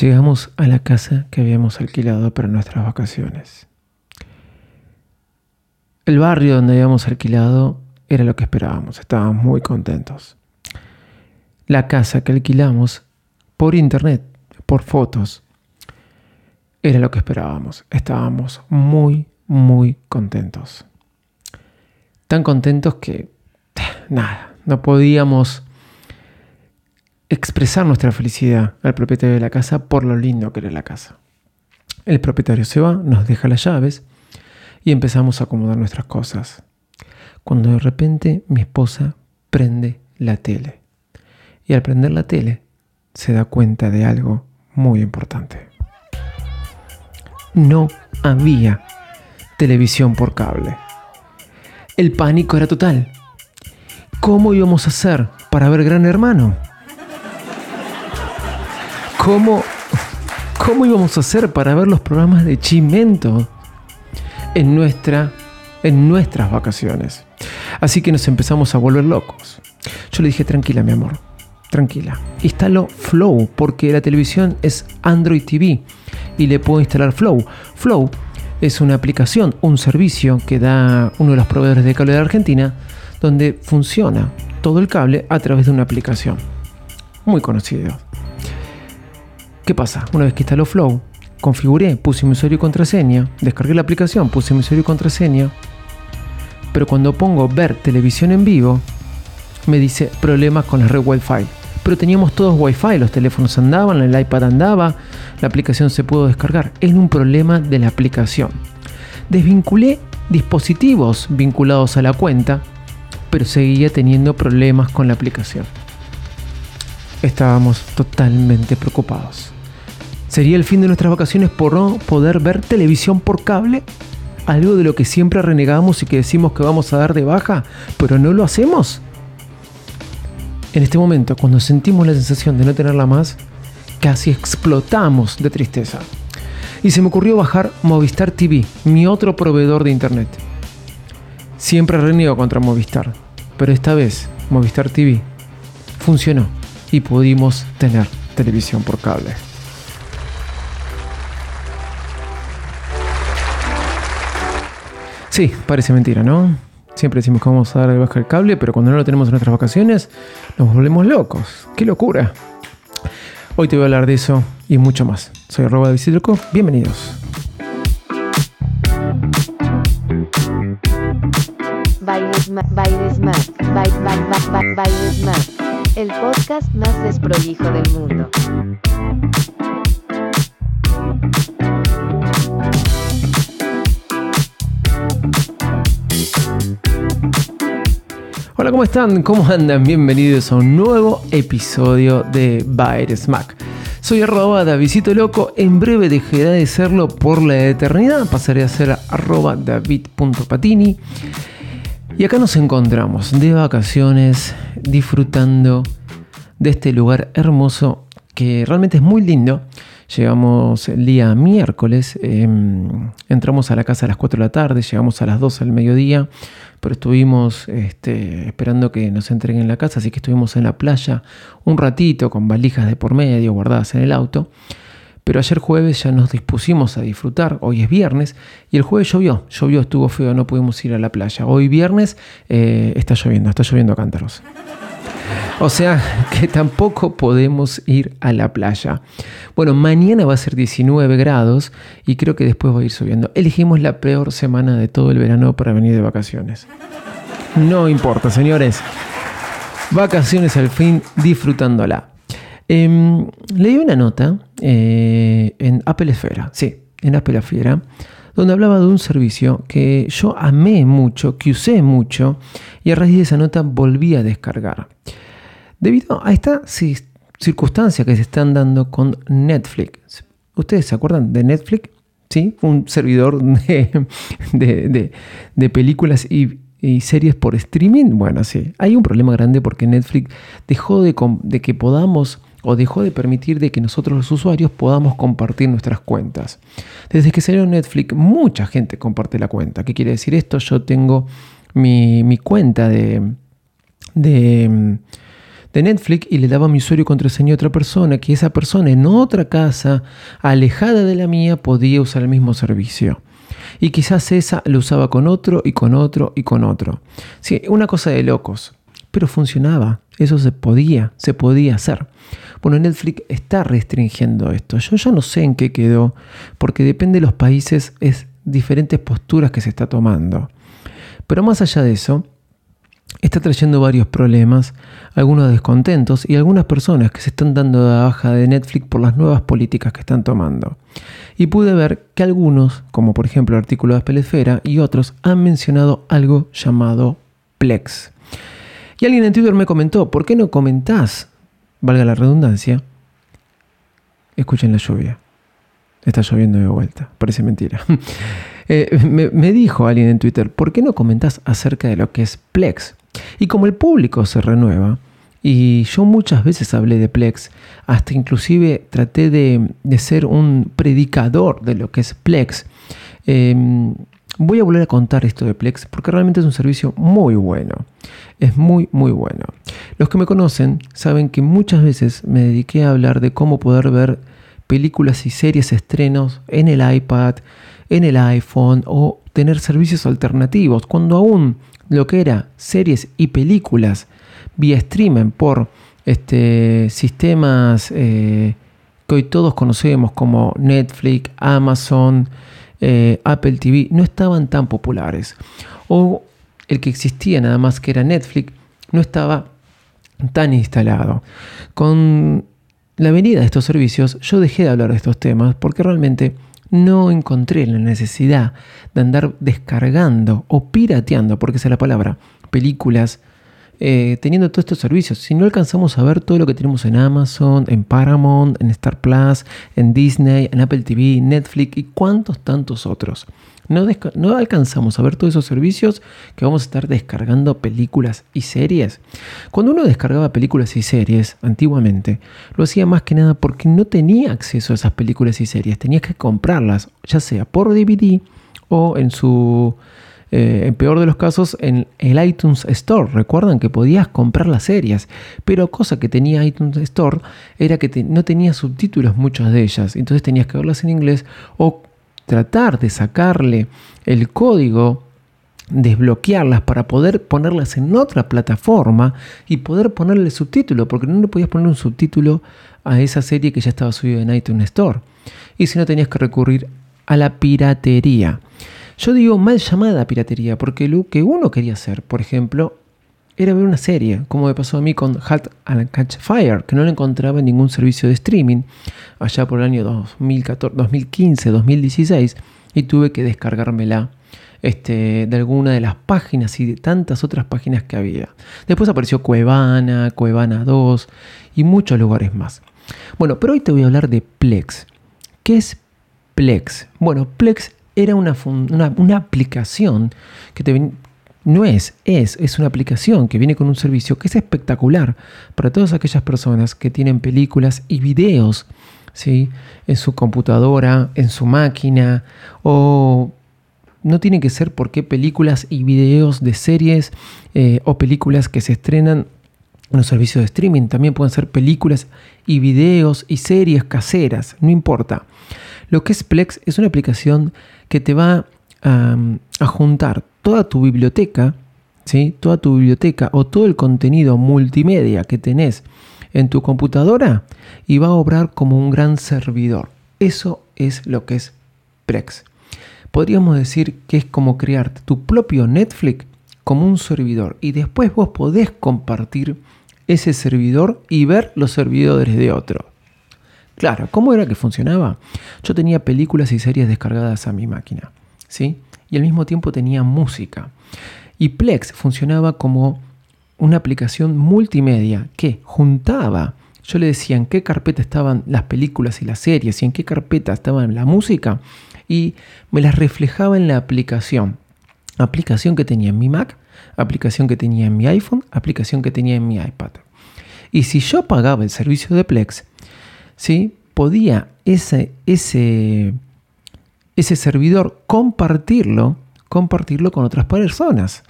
Llegamos a la casa que habíamos alquilado para nuestras vacaciones. El barrio donde habíamos alquilado era lo que esperábamos, estábamos muy contentos. La casa que alquilamos por internet, por fotos, era lo que esperábamos. Estábamos muy, muy contentos. Tan contentos que, nada, no podíamos expresar nuestra felicidad al propietario de la casa por lo lindo que era la casa. El propietario se va, nos deja las llaves y empezamos a acomodar nuestras cosas. Cuando de repente mi esposa prende la tele. Y al prender la tele se da cuenta de algo muy importante. No había televisión por cable. El pánico era total. ¿Cómo íbamos a hacer para ver Gran Hermano? ¿Cómo, cómo íbamos a hacer para ver los programas de Chimento en, nuestra, en nuestras vacaciones? Así que nos empezamos a volver locos. Yo le dije, tranquila mi amor, tranquila. Instalo Flow porque la televisión es Android TV y le puedo instalar Flow. Flow es una aplicación, un servicio que da uno de los proveedores de cable de Argentina donde funciona todo el cable a través de una aplicación. Muy conocido. ¿Qué pasa? Una vez que instaló Flow, configuré, puse mi usuario y contraseña, descargué la aplicación, puse mi usuario y contraseña, pero cuando pongo ver televisión en vivo, me dice problemas con la red Wi-Fi. Pero teníamos todos Wi-Fi, los teléfonos andaban, el iPad andaba, la aplicación se pudo descargar. Es un problema de la aplicación. Desvinculé dispositivos vinculados a la cuenta, pero seguía teniendo problemas con la aplicación. Estábamos totalmente preocupados. ¿Sería el fin de nuestras vacaciones por no poder ver televisión por cable? Algo de lo que siempre renegamos y que decimos que vamos a dar de baja, pero no lo hacemos. En este momento, cuando sentimos la sensación de no tenerla más, casi explotamos de tristeza. Y se me ocurrió bajar Movistar TV, mi otro proveedor de internet. Siempre reniego contra Movistar, pero esta vez Movistar TV funcionó y pudimos tener televisión por cable. Sí, parece mentira, ¿no? Siempre decimos que vamos a dar de baja el cable, pero cuando no lo tenemos en nuestras vacaciones, nos volvemos locos. ¡Qué locura! Hoy te voy a hablar de eso y mucho más. Soy arroba de Visitloco. Bienvenidos. Bailes más, bailes más, bailes más, el podcast más desprolijo del mundo. Hola, ¿cómo están? ¿Cómo andan? Bienvenidos a un nuevo episodio de Baile Smack. Soy arroba Davidito Loco, en breve dejaré de serlo por la eternidad, pasaré a ser arroba david.patini. Y acá nos encontramos de vacaciones, disfrutando de este lugar hermoso que realmente es muy lindo. Llegamos el día miércoles, em, entramos a la casa a las 4 de la tarde, llegamos a las 12 del mediodía, pero estuvimos este, esperando que nos entreguen la casa, así que estuvimos en la playa un ratito con valijas de por medio guardadas en el auto. Pero ayer jueves ya nos dispusimos a disfrutar, hoy es viernes, y el jueves llovió, llovió, estuvo feo, no pudimos ir a la playa. Hoy viernes eh, está lloviendo, está lloviendo a cántaros. O sea que tampoco podemos ir a la playa. Bueno, mañana va a ser 19 grados y creo que después va a ir subiendo. Elegimos la peor semana de todo el verano para venir de vacaciones. No importa, señores. Vacaciones al fin, disfrutándola. Eh, leí una nota eh, en Apple Esfera, sí, en Apple Esfera, donde hablaba de un servicio que yo amé mucho, que usé mucho, y a raíz de esa nota volví a descargar. Debido a esta circunstancia que se están dando con Netflix. ¿Ustedes se acuerdan de Netflix? ¿Sí? Un servidor de, películas y, series por streaming. Bueno, sí. Hay un problema grande porque Netflix dejó de, de que podamos o dejó de permitir de que nosotros los usuarios podamos compartir nuestras cuentas. Desde que salió Netflix, mucha gente comparte la cuenta. ¿Qué quiere decir esto? Yo tengo mi, mi cuenta de, de, de Netflix y le daba mi usuario y contraseña a otra persona, que esa persona en otra casa, alejada de la mía, podía usar el mismo servicio. Y quizás esa lo usaba con otro y con otro y con otro. Sí, una cosa de locos, pero funcionaba. Eso se podía, se podía hacer. Bueno, Netflix está restringiendo esto. Yo ya no sé en qué quedó, porque depende de los países, es diferentes posturas que se está tomando. Pero más allá de eso, está trayendo varios problemas, algunos descontentos y algunas personas que se están dando de baja de Netflix por las nuevas políticas que están tomando. Y pude ver que algunos, como por ejemplo el artículo de Pelesfera y otros, han mencionado algo llamado Plex. Y alguien en Twitter me comentó, ¿por qué no comentás, valga la redundancia, escuchen la lluvia? Está lloviendo de vuelta, parece mentira. Eh, me, dijo alguien en Twitter, ¿por qué no comentás acerca de lo que es Plex? Y como el público se renueva, y yo muchas veces hablé de Plex, hasta inclusive traté de, ser un predicador de lo que es Plex. Em, voy a volver a contar esto de Plex porque realmente es un servicio muy bueno. Es muy, muy bueno. Los que me conocen saben que muchas veces me dediqué a hablar de cómo poder ver películas y series estrenos en el iPad, en el iPhone o tener servicios alternativos, cuando aún lo que era series y películas vía streaming por este, sistemas eh, que hoy todos conocemos como Netflix, Amazon, eh, Apple TV, no estaban tan populares. O el que existía nada más que era Netflix, no estaba tan instalado. Con la venida de estos servicios, yo dejé de hablar de estos temas porque realmente no encontré la necesidad de andar descargando o pirateando, porque esa es la palabra, películas, eh, teniendo todos estos servicios. Si no alcanzamos a ver todo lo que tenemos en Amazon, en Paramount, en Star Plus, en Disney, en Apple TV, Netflix y cuantos tantos otros. No, alcanzamos a ver todos esos servicios que vamos a estar descargando películas y series. Cuando uno descargaba películas y series antiguamente, lo hacía más que nada porque no tenía acceso a esas películas y series. Tenías que comprarlas, ya sea por DVD o en su eh, en peor de los casos, en el iTunes Store. Recuerdan que podías comprar las series, pero cosa que tenía iTunes Store era que no tenía subtítulos muchas de ellas, entonces tenías que verlas en inglés o tratar de sacarle el código, desbloquearlas para poder ponerlas en otra plataforma y poder ponerle subtítulo, porque no le podías poner un subtítulo a esa serie que ya estaba subida en iTunes Store. Y si no tenías que recurrir a la piratería. Yo digo mal llamada piratería, porque lo que uno quería hacer, por ejemplo, era ver una serie, como me pasó a mí con Halt and Catch Fire, que no la encontraba en ningún servicio de streaming allá por el año 2014, 2015, 2016, y tuve que descargármela este, de alguna de las páginas y de tantas otras páginas que había. Después apareció Cuevana, Cuevana 2 y muchos lugares más. Bueno, pero hoy te voy a hablar de Plex. ¿Qué es Plex? Bueno, Plex era una, una, aplicación que te, no es, es, es una aplicación que viene con un servicio que es espectacular para todas aquellas personas que tienen películas y videos ¿sí? en su computadora, en su máquina, o no tiene que ser porque películas y videos de series eh, o películas que se estrenan en los servicios de streaming, también pueden ser películas y videos y series caseras, no importa. Lo que es Plex es una aplicación que te va a juntar toda tu biblioteca, ¿sí? toda tu biblioteca o todo el contenido multimedia que tenés en tu computadora y va a obrar como un gran servidor. Eso es lo que es Plex. Podríamos decir que es como crear tu propio Netflix como un servidor y después vos podés compartir ese servidor y ver los servidores de otro. Claro, ¿cómo era que funcionaba? Yo tenía películas y series descargadas a mi máquina. ¿sí? Y al mismo tiempo tenía música. Y Plex funcionaba como una aplicación multimedia que juntaba, yo le decía en qué carpeta estaban las películas y las series y en qué carpeta estaba la música y me las reflejaba en la aplicación. Aplicación que tenía en mi Mac, aplicación que tenía en mi iPhone, aplicación que tenía en mi iPad. Y si yo pagaba el servicio de Plex, ¿sí? podía ese, ese servidor, compartirlo, compartirlo con otras personas.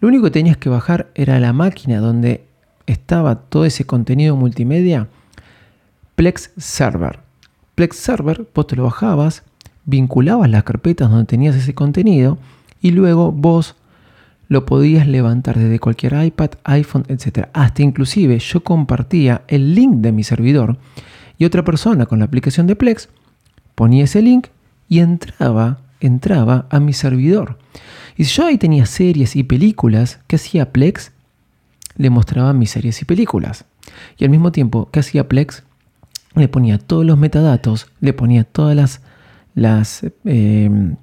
Lo único que tenías que bajar era la máquina donde estaba todo ese contenido multimedia? Plex Server. Plex Server, vos te lo bajabas, vinculabas las carpetas donde tenías ese contenido y luego vos lo podías levantar desde cualquier iPad, iPhone, etc. Hasta inclusive yo compartía el link de mi servidor y otra persona con la aplicación de Plex ponía ese link y entraba, entraba a mi servidor. Y si yo ahí tenía series y películas, ¿qué hacía Plex? Le mostraba mis series y películas. Y al mismo tiempo, ¿qué hacía Plex? Le ponía todos los metadatos, le ponía todas las, las em,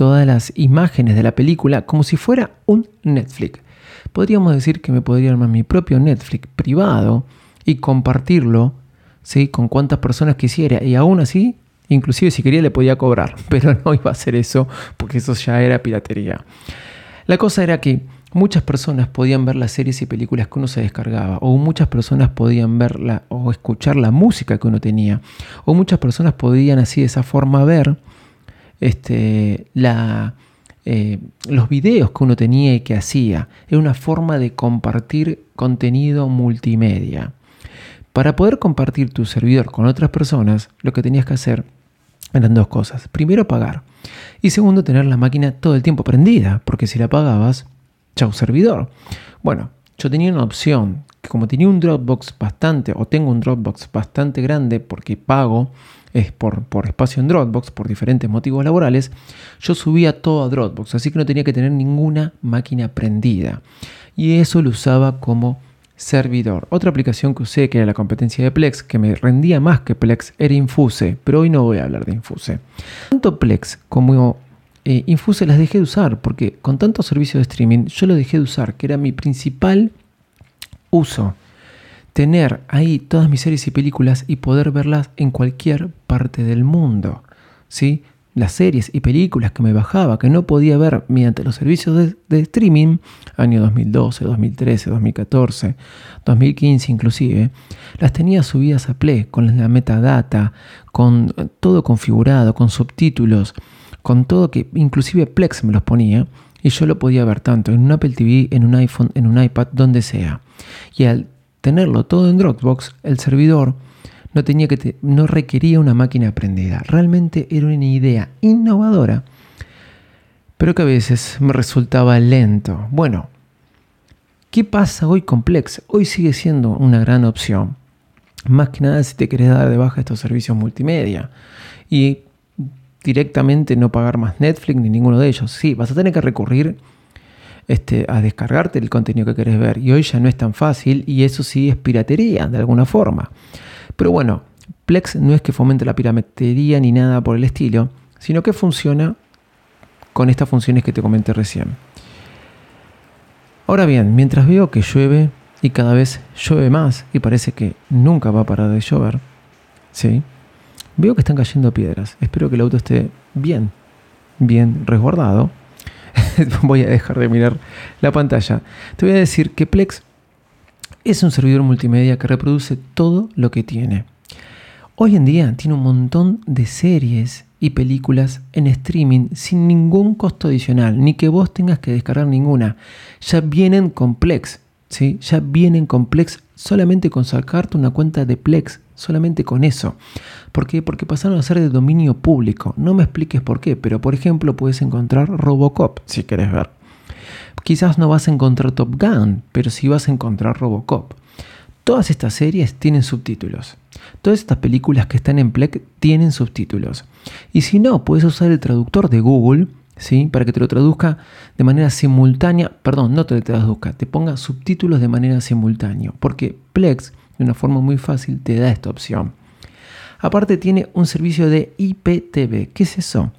todas las imágenes de la película como si fuera un Netflix. Podríamos decir que me podría armar mi propio Netflix privado y compartirlo ¿sí? con cuantas personas quisiera. Y aún así, inclusive si quería le podía cobrar. Pero no iba a hacer eso porque eso ya era piratería. La cosa era que muchas personas podían ver las series y películas que uno se descargaba, o muchas personas podían verla o escuchar la música que uno tenía, o muchas personas podían así de esa forma ver este, la, eh, los videos que uno tenía y que hacía. Era una forma de compartir contenido multimedia. Para poder compartir tu servidor con otras personas, lo que tenías que hacer eran dos cosas. Primero, pagar. Y segundo, tener la máquina todo el tiempo prendida, porque si la pagabas, chau servidor. Bueno, yo tenía una opción, que como tenía un Dropbox bastante, o tengo un Dropbox bastante grande porque pago es por, por espacio en Dropbox, por diferentes motivos laborales, yo subía todo a Dropbox, así que no tenía que tener ninguna máquina prendida. Y eso lo usaba como servidor. Otra aplicación que usé, que era la competencia de Plex, que me rendía más que Plex, era Infuse, pero hoy no voy a hablar de Infuse. Tanto Plex como eh, Infuse las dejé de usar, porque con tantos servicios de streaming yo lo dejé de usar, que era mi principal uso tener ahí todas mis series y películas y poder verlas en cualquier parte del mundo. ¿sí? Las series y películas que me bajaba, que no podía ver mediante los servicios de, streaming, año 2012, 2013, 2014, 2015 inclusive, las tenía subidas a Play con la metadata, con todo configurado, con subtítulos, con todo que inclusive Plex me los ponía y yo lo podía ver tanto en un Apple TV, en un iPhone, en un iPad, donde sea. Y al tenerlo todo en Dropbox, el servidor no, tenía que no requería una máquina prendida. Realmente era una idea innovadora, pero que a veces me resultaba lento. Bueno, ¿qué pasa hoy con Plex? Hoy sigue siendo una gran opción. Más que nada si te querés dar de baja estos servicios multimedia. Y directamente no pagar más Netflix ni ninguno de ellos. Sí, vas a tener que recurrir este, a descargarte el contenido que querés ver. Y hoy ya no es tan fácil y eso sí es piratería de alguna forma. Pero bueno, Plex no es que fomente la piratería ni nada por el estilo, sino que funciona con estas funciones que te comenté recién. Ahora bien, mientras veo que llueve y cada vez llueve más y parece que nunca va a parar de llover, ¿sí? veo que están cayendo piedras. Espero que el auto esté bien, bien resguardado voy a dejar de mirar la pantalla. Te voy a decir que Plex es un servidor multimedia que reproduce todo lo que tiene. Hoy en día tiene un montón de series y películas en streaming sin ningún costo adicional, ni que vos tengas que descargar ninguna. Ya vienen con Plex, ¿sí? Ya vienen con Plex solamente con sacarte una cuenta de Plex solamente con eso. ¿Por qué? Porque pasaron a ser de dominio público. No me expliques por qué, pero por ejemplo puedes encontrar Robocop si quieres ver. Quizás no vas a encontrar Top Gun, pero sí vas a encontrar Robocop. Todas estas series tienen subtítulos. Todas estas películas que están en Plex tienen subtítulos. Y si no, puedes usar el traductor de Google ¿sí? para que te lo traduzca de manera simultánea. Perdón, no te lo traduzca, te ponga subtítulos de manera simultánea. Porque Plex de una forma muy fácil te da esta opción. Aparte tiene un servicio de IPTV. ¿Qué es eso?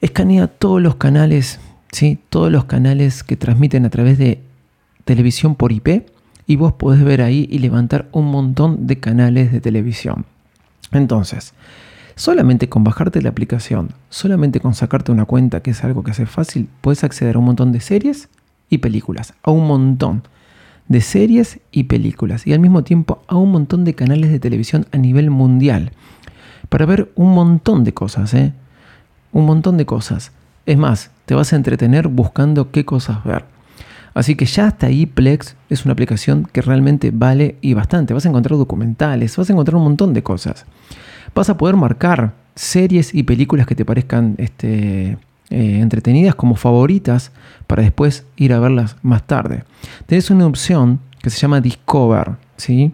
Escanea todos los canales, ¿sí? todos los canales que transmiten a través de televisión por IP y vos podés ver ahí y levantar un montón de canales de televisión. Entonces, solamente con bajarte la aplicación, solamente con sacarte una cuenta, que es algo que hace fácil, puedes acceder a un montón de series y películas, a un montón de series y películas y al mismo tiempo a un montón de canales de televisión a nivel mundial para ver un montón de cosas, ¿eh? Un montón de cosas. Es más, te vas a entretener buscando qué cosas ver. Así que ya hasta ahí Plex es una aplicación que realmente vale y bastante. Vas a encontrar documentales, vas a encontrar un montón de cosas. Vas a poder marcar series y películas que te parezcan este, eh, entretenidas como favoritas para después ir a verlas más tarde. Tenés una opción que se llama Discover, ¿sí?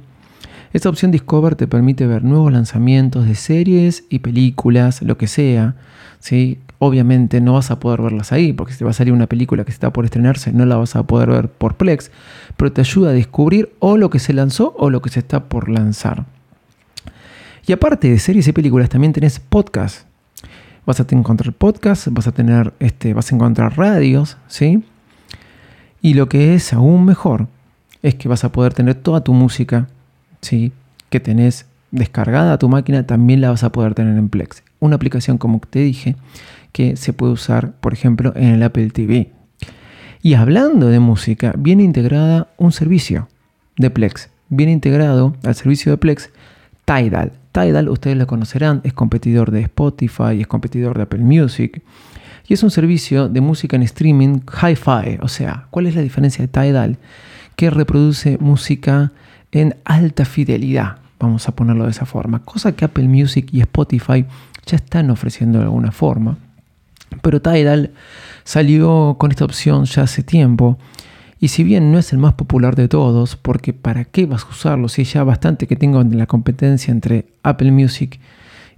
Esta opción Discover te permite ver nuevos lanzamientos de series y películas, lo que sea, ¿sí? Obviamente no vas a poder verlas ahí, porque si te va a salir una película que está por estrenarse, no la vas a poder ver por Plex, pero te ayuda a descubrir o lo que se lanzó o lo que se está por lanzar. Y aparte de series y películas, también tenés podcast. Vas a encontrar podcast, vas a tener, este, vas a encontrar radios, ¿sí? Y lo que es aún mejor es que vas a poder tener toda tu música, ¿sí? Que tenés descargada a tu máquina, también la vas a poder tener en Plex. Una aplicación, como te dije, que se puede usar, por ejemplo, en el Apple TV. Y hablando de música, viene integrada un servicio de Plex. Viene integrado al servicio de Plex Tidal. Tidal, ustedes lo conocerán, es competidor de Spotify, es competidor de Apple Music. Y es un servicio de música en streaming hi-fi. O sea, ¿cuál es la diferencia de Tidal? Que reproduce música en alta fidelidad, vamos a ponerlo de esa forma. Cosa que Apple Music y Spotify ya están ofreciendo de alguna forma. Pero Tidal salió con esta opción ya hace tiempo. Y si bien no es el más popular de todos, porque ¿para qué vas a usarlo si ya bastante que tengo la competencia entre Apple Music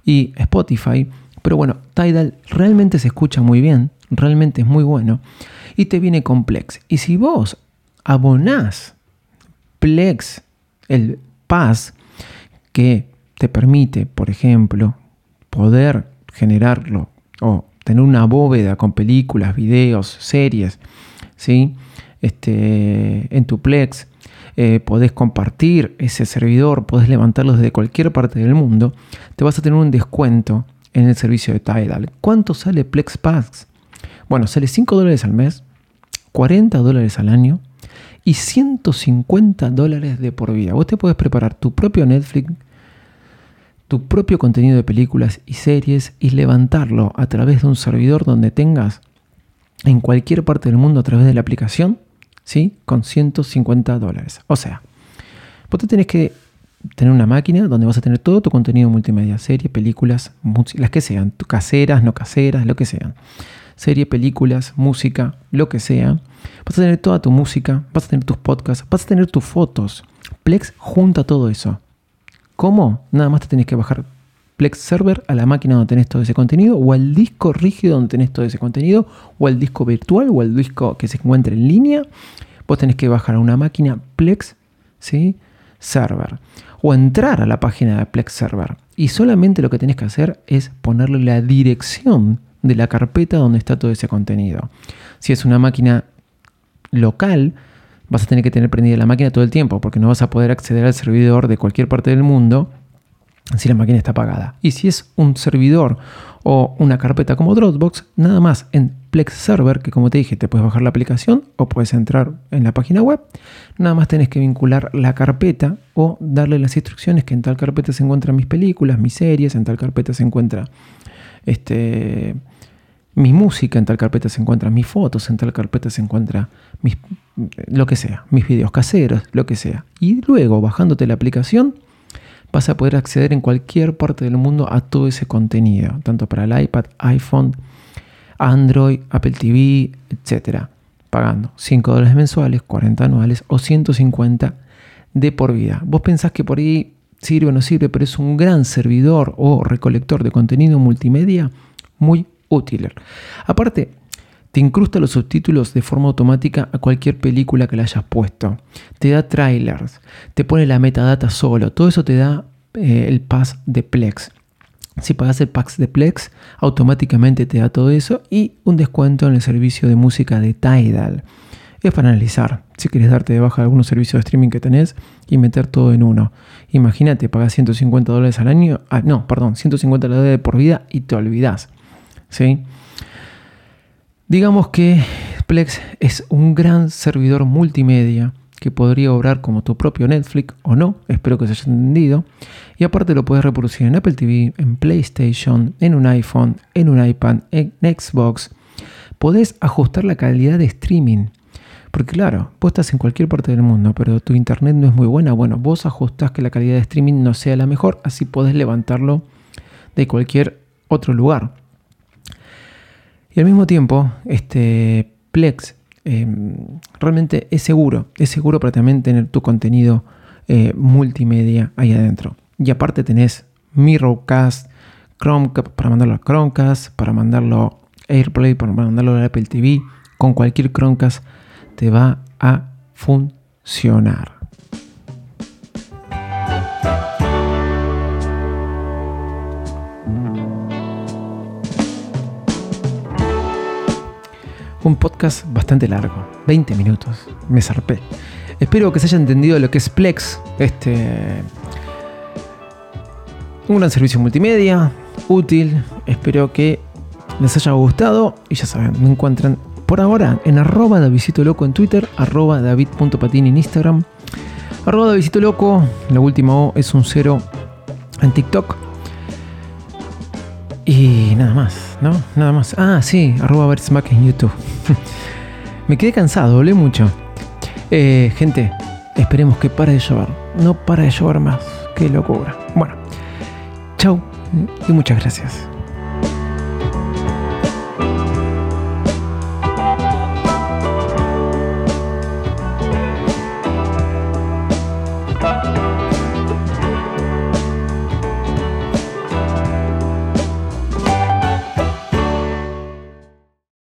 y Spotify? Pero bueno, Tidal realmente se escucha muy bien, realmente es muy bueno y te viene con Plex. Y si vos abonás Plex, el Pass, que te permite, por ejemplo, poder generarlo o tener una bóveda con películas, videos, series, ¿sí? Este, en tu Plex, eh, podés compartir ese servidor, podés levantarlo desde cualquier parte del mundo, te vas a tener un descuento en el servicio de Tidal. ¿Cuánto sale Plex Pass? Bueno, sale 5 dólares al mes, 40 dólares al año y 150 dólares de por vida. Vos te puedes preparar tu propio Netflix, tu propio contenido de películas y series y levantarlo a través de un servidor donde tengas en cualquier parte del mundo a través de la aplicación, ¿sí? Con 150 dólares. O sea, vos te tenés que tener una máquina donde vas a tener todo tu contenido multimedia, series, películas, las que sean, caseras, no caseras, lo que sean. Serie, películas, música, lo que sea. Vas a tener toda tu música, vas a tener tus podcasts, vas a tener tus fotos. Plex junta todo eso. ¿Cómo? Nada más te tenés que bajar Plex Server a la máquina donde tenés todo ese contenido, o al disco rígido donde tenés todo ese contenido, o al disco virtual, o al disco que se encuentre en línea. Vos tenés que bajar a una máquina Plex. Server, o entrar a la página de Plex Server. Y solamente lo que tenés que hacer es ponerle la dirección de la carpeta donde está todo ese contenido. Si es una máquina local, vas a tener que tener prendida la máquina todo el tiempo, porque no vas a poder acceder al servidor de cualquier parte del mundo si la máquina está apagada. Y si es un servidor o una carpeta como Dropbox, nada más en Plex Server, que como te dije, te puedes bajar la aplicación o puedes entrar en la página web, nada más tenés que vincular la carpeta o darle las instrucciones que en tal carpeta se encuentran mis películas, mis series, en tal carpeta se encuentra este, mi música, en tal carpeta se encuentran mis fotos, en tal carpeta se encuentra mis, lo que sea, mis videos caseros, lo que sea. Y luego, bajándote la aplicación, vas a poder acceder en cualquier parte del mundo a todo ese contenido, tanto para el iPad, iPhone, Android, Apple TV, etc. Pagando 5 dólares mensuales, 40 anuales o 150 de por vida. Vos pensás que por ahí sirve o no sirve, pero es un gran servidor o recolector de contenido multimedia muy útil. Aparte, te incrusta los subtítulos de forma automática a cualquier película que le hayas puesto. Te da trailers, te pone la metadata solo. Todo eso te da eh, el pass de Plex. Si pagas el pass de Plex, automáticamente te da todo eso y un descuento en el servicio de música de Tidal. Es para analizar. Si quieres darte de baja algunos servicios de streaming que tenés y meter todo en uno. Imagínate, pagas 150 dólares al año. Ah, no, perdón, 150 dólares por vida y te olvidas. ¿Sí? Digamos que Plex es un gran servidor multimedia que podría obrar como tu propio Netflix o no, espero que se haya entendido. Y aparte lo puedes reproducir en Apple TV, en PlayStation, en un iPhone, en un iPad, en Xbox. Podés ajustar la calidad de streaming. Porque claro, vos estás en cualquier parte del mundo, pero tu internet no es muy buena. Bueno, vos ajustás que la calidad de streaming no sea la mejor, así podés levantarlo de cualquier otro lugar. Y al mismo tiempo, este Plex em, realmente es seguro. Es seguro para también tener tu contenido eh, multimedia ahí adentro. Y aparte tenés Mirrorcast, Chromecast para mandarlo a Chromecast, para mandarlo a AirPlay, para mandarlo a Apple TV. Con cualquier Chromecast te va a funcionar. Un podcast bastante largo, 20 minutos, me zarpé. Espero que se haya entendido lo que es Plex, este un gran servicio multimedia, útil, espero que les haya gustado y ya saben, me encuentran por ahora en arroba Davidito Loco en Twitter, arroba David.patini en Instagram, arroba Davidito Loco, la última es un cero en TikTok. Y nada más, ¿no? Nada más. Ah, sí, arroba Smack en YouTube. Me quedé cansado, hablé mucho. Eh, gente, esperemos que pare de llover. No para de llover más. Qué locura. Bueno, chau y muchas gracias.